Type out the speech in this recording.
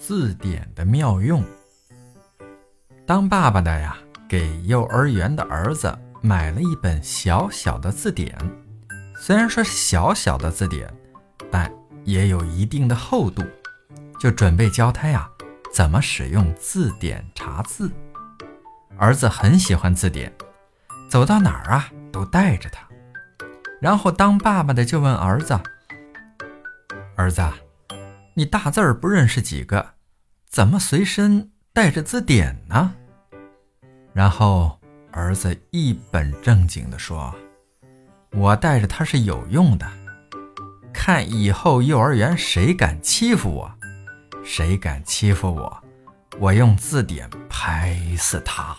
字典的妙用。当爸爸的呀，给幼儿园的儿子买了一本小小的字典，虽然说是小小的字典，但也有一定的厚度，就准备教他呀怎么使用字典查字。儿子很喜欢字典，走到哪儿啊都带着它。然后当爸爸的就问儿子：“儿子，你大字儿不认识几个，怎么随身带着字典呢？”然后儿子一本正经地说：“我带着它是有用的，看以后幼儿园谁敢欺负我，谁敢欺负我，我用字典拍死他。”